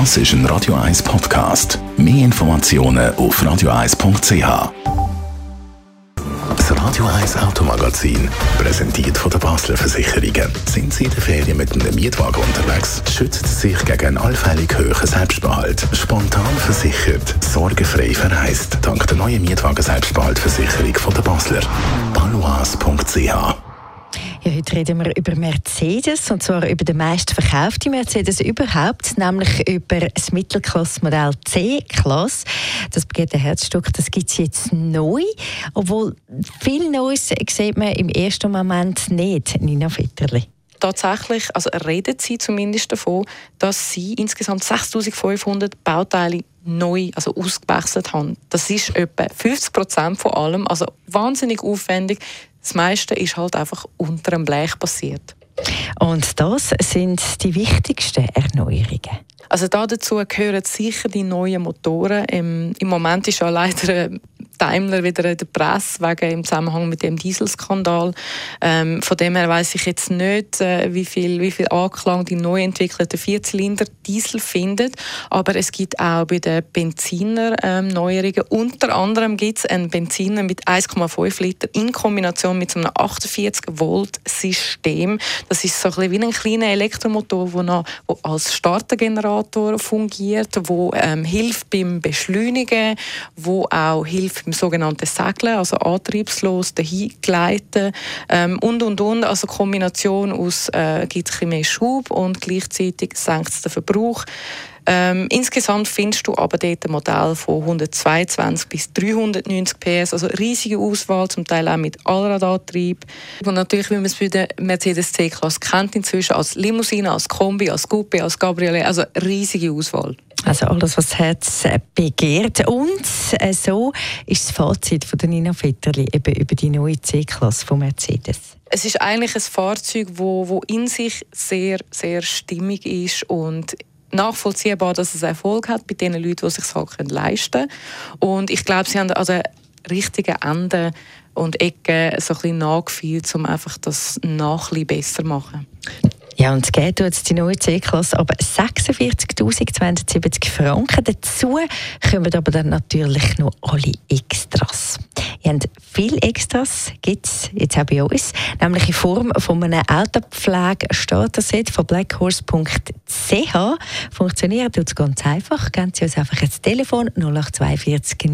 Das ist ein Radio 1 Podcast. Mehr Informationen auf radio1.ch. Das Radio 1 Automagazin, präsentiert von der Basler Versicherungen. Sind Sie in der Ferien mit einem Mietwagen unterwegs? Schützen Sie sich gegen einen allfällig hohen Selbstbehalt. Spontan versichert, sorgenfrei verreist. Dank der neuen Mietwagen-Selbstbehaltversicherung von der Basler. balois.ch ja, heute reden wir über Mercedes und zwar über den meistverkauften Mercedes überhaupt, nämlich über das Mittelklasse-Modell C-Klasse. Das begeht ein Herzstück, das gibt es jetzt neu, obwohl viel Neues sieht man im ersten Moment nicht, Nina Vetterli tatsächlich, also reden sie zumindest davon, dass sie insgesamt 6500 Bauteile neu, also ausgewechselt haben. Das ist etwa 50 Prozent von allem, also wahnsinnig aufwendig. Das meiste ist halt einfach unter dem Blech passiert. Und das sind die wichtigsten Erneuerungen. Also dazu gehören sicher die neuen Motoren. Im, im Moment ist ja leider Daimler wieder in der Presse wegen im Zusammenhang mit dem Dieselskandal. Ähm, von dem her weiß ich jetzt nicht, äh, wie viel, wie viel Anklang die neu entwickelten Vierzylinder Diesel findet. Aber es gibt auch bei den Benziner ähm, Neuerungen. Unter anderem gibt es einen Benziner mit 1,5 Liter in Kombination mit so einem 48 Volt System. Das ist so ein bisschen wie ein kleiner Elektromotor, der noch, wo als Startergenerator fungiert, wo ähm, hilft beim Beschleunigen, wo auch hilft im sogenannten Segeln, also antriebslos, dahin gleiten ähm, und und und. Also Kombination aus äh, gibt es mehr Schub und gleichzeitig senkt es den Verbrauch. Ähm, insgesamt findest du aber dort ein Modell von 122 bis 390 PS, also riesige Auswahl, zum Teil auch mit Allradantrieb. Und natürlich, wie man es bei der Mercedes C-Klasse kennt inzwischen, als Limousine, als Kombi, als Coupe, als Cabriolet, also riesige Auswahl. Also alles, was das Herz äh, begehrt. Und äh, so ist das Fazit von der Nina Vetterli eben über die neue C-Klasse von Mercedes. Es ist eigentlich ein Fahrzeug, wo, wo in sich sehr, sehr stimmig ist und nachvollziehbar, dass es Erfolg hat bei den Leuten, die es sich halt leisten können. Und ich glaube, sie haben an den richtigen Enden und Ecken so ein bisschen nachgefühlt, um einfach das bisschen besser zu machen. Ja, und geht jetzt die neue C-Klasse aber 46.270 Franken. Dazu kommen aber dann natürlich noch alle Extras. Ihr habt viele Extras, gibt es jetzt auch bei uns, nämlich in Form von einem Autopflege-Starter-Set von blackhorse.ch. Funktioniert tut es ganz einfach. Geben Sie uns einfach ins Telefon 0842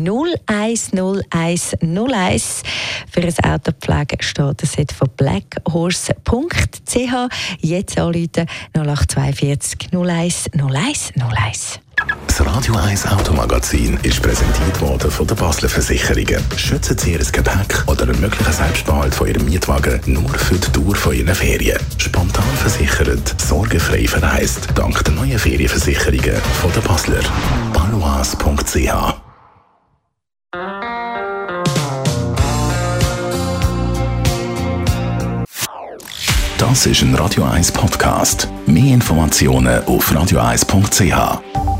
01 01 01 für ein Autopflege-Starter-Set von blackhorse.ch. Jetzt anrufen 0842 01 01 01. Das Radio 1 Automagazin ist präsentiert worden von der Basler Versicherungen. Schützen Sie Ihr Gepäck oder einen möglichen Selbstbehalt von Ihrem Mietwagen nur für die Dauer von Ihren Ferien. Spontan versichert, sorgenfrei verreist. Dank der neuen Ferienversicherungen von der Basler. balois.ch Das ist ein Radio 1 Podcast. Mehr Informationen auf radio1.ch.